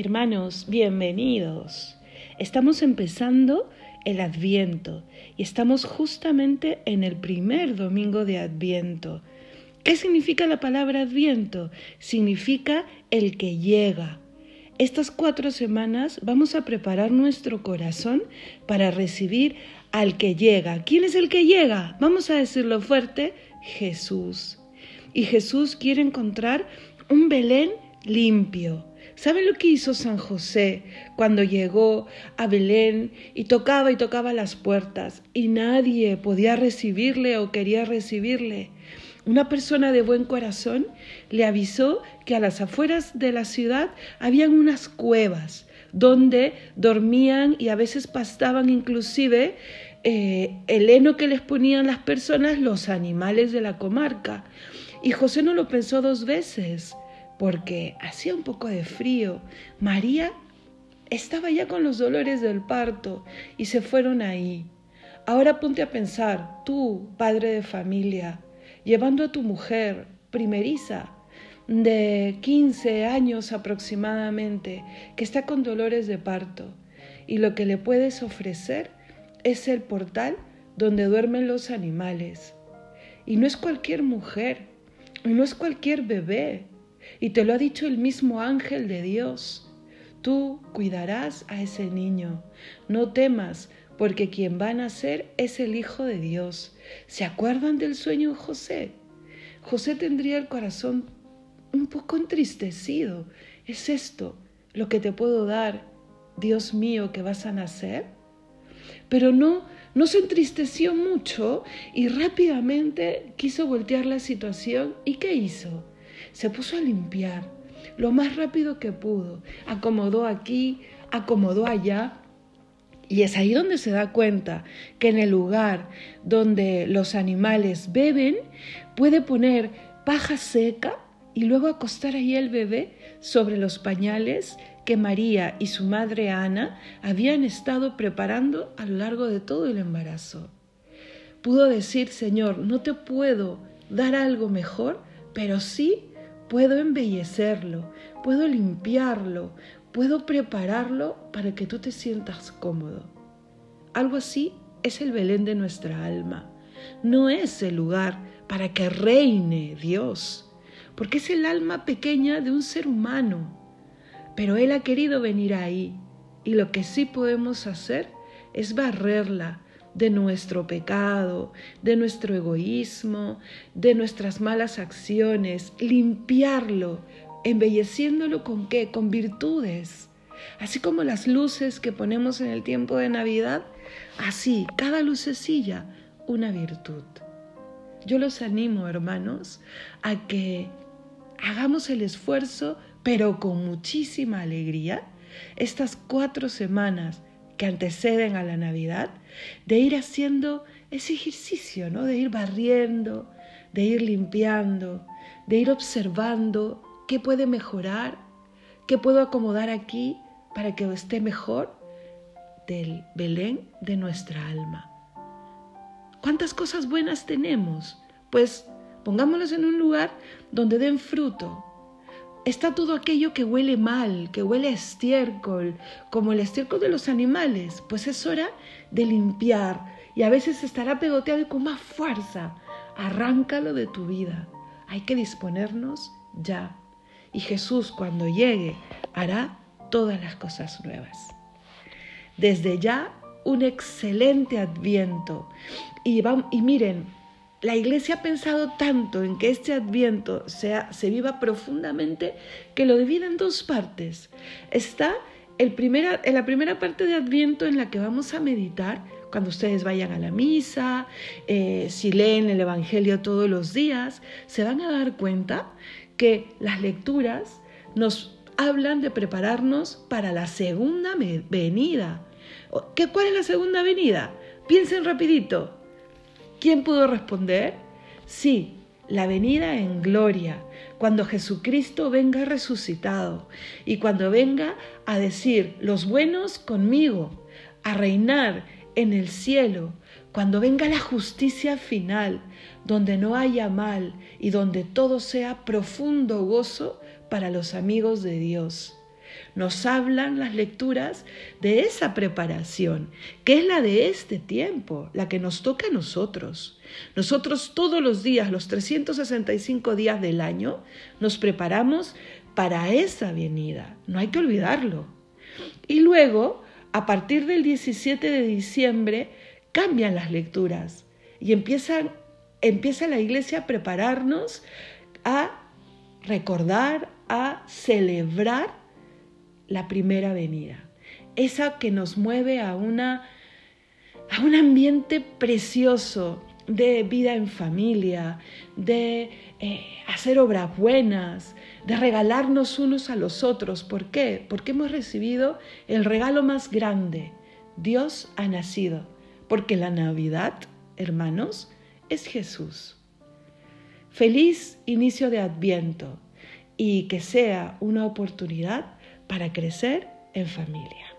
Hermanos, bienvenidos. Estamos empezando el Adviento y estamos justamente en el primer domingo de Adviento. ¿Qué significa la palabra Adviento? Significa el que llega. Estas cuatro semanas vamos a preparar nuestro corazón para recibir al que llega. ¿Quién es el que llega? Vamos a decirlo fuerte, Jesús. Y Jesús quiere encontrar un Belén limpio. ¿Saben lo que hizo San José cuando llegó a Belén y tocaba y tocaba las puertas y nadie podía recibirle o quería recibirle? Una persona de buen corazón le avisó que a las afueras de la ciudad habían unas cuevas donde dormían y a veces pastaban inclusive eh, el heno que les ponían las personas, los animales de la comarca. Y José no lo pensó dos veces porque hacía un poco de frío. María estaba ya con los dolores del parto y se fueron ahí. Ahora ponte a pensar, tú, padre de familia, llevando a tu mujer primeriza de 15 años aproximadamente, que está con dolores de parto, y lo que le puedes ofrecer es el portal donde duermen los animales. Y no es cualquier mujer, y no es cualquier bebé, y te lo ha dicho el mismo ángel de Dios. Tú cuidarás a ese niño. No temas, porque quien va a nacer es el Hijo de Dios. ¿Se acuerdan del sueño de José? José tendría el corazón un poco entristecido. ¿Es esto lo que te puedo dar, Dios mío, que vas a nacer? Pero no, no se entristeció mucho y rápidamente quiso voltear la situación. ¿Y qué hizo? Se puso a limpiar lo más rápido que pudo, acomodó aquí, acomodó allá. Y es ahí donde se da cuenta que en el lugar donde los animales beben, puede poner paja seca y luego acostar ahí el bebé sobre los pañales que María y su madre Ana habían estado preparando a lo largo de todo el embarazo. Pudo decir, Señor, no te puedo dar algo mejor, pero sí puedo embellecerlo, puedo limpiarlo, puedo prepararlo para que tú te sientas cómodo. Algo así es el Belén de nuestra alma. No es el lugar para que reine Dios, porque es el alma pequeña de un ser humano. Pero Él ha querido venir ahí y lo que sí podemos hacer es barrerla, de nuestro pecado, de nuestro egoísmo, de nuestras malas acciones, limpiarlo, embelleciéndolo con qué? Con virtudes. Así como las luces que ponemos en el tiempo de Navidad, así, cada lucecilla, una virtud. Yo los animo, hermanos, a que hagamos el esfuerzo, pero con muchísima alegría, estas cuatro semanas que anteceden a la Navidad, de ir haciendo ese ejercicio, ¿no? De ir barriendo, de ir limpiando, de ir observando qué puede mejorar, qué puedo acomodar aquí para que esté mejor del Belén de nuestra alma. ¿Cuántas cosas buenas tenemos? Pues pongámoslas en un lugar donde den fruto, está todo aquello que huele mal, que huele estiércol, como el estiércol de los animales, pues es hora de limpiar y a veces estará pegoteado y con más fuerza. Arráncalo de tu vida. Hay que disponernos ya. Y Jesús cuando llegue hará todas las cosas nuevas. Desde ya, un excelente adviento. Y, y miren, la iglesia ha pensado tanto en que este adviento sea, se viva profundamente que lo divide en dos partes. Está el primera, en la primera parte de adviento en la que vamos a meditar cuando ustedes vayan a la misa, eh, si leen el Evangelio todos los días, se van a dar cuenta que las lecturas nos hablan de prepararnos para la segunda venida. ¿Qué, ¿Cuál es la segunda venida? Piensen rapidito. ¿Quién pudo responder? Sí, la venida en gloria, cuando Jesucristo venga resucitado y cuando venga a decir los buenos conmigo, a reinar en el cielo, cuando venga la justicia final, donde no haya mal y donde todo sea profundo gozo para los amigos de Dios. Nos hablan las lecturas de esa preparación, que es la de este tiempo, la que nos toca a nosotros. Nosotros todos los días, los 365 días del año, nos preparamos para esa venida. No hay que olvidarlo. Y luego, a partir del 17 de diciembre, cambian las lecturas y empieza la iglesia a prepararnos a recordar, a celebrar la primera venida. Esa que nos mueve a, una, a un ambiente precioso de vida en familia, de eh, hacer obras buenas, de regalarnos unos a los otros. ¿Por qué? Porque hemos recibido el regalo más grande. Dios ha nacido. Porque la Navidad, hermanos, es Jesús. Feliz inicio de Adviento y que sea una oportunidad para crecer en familia.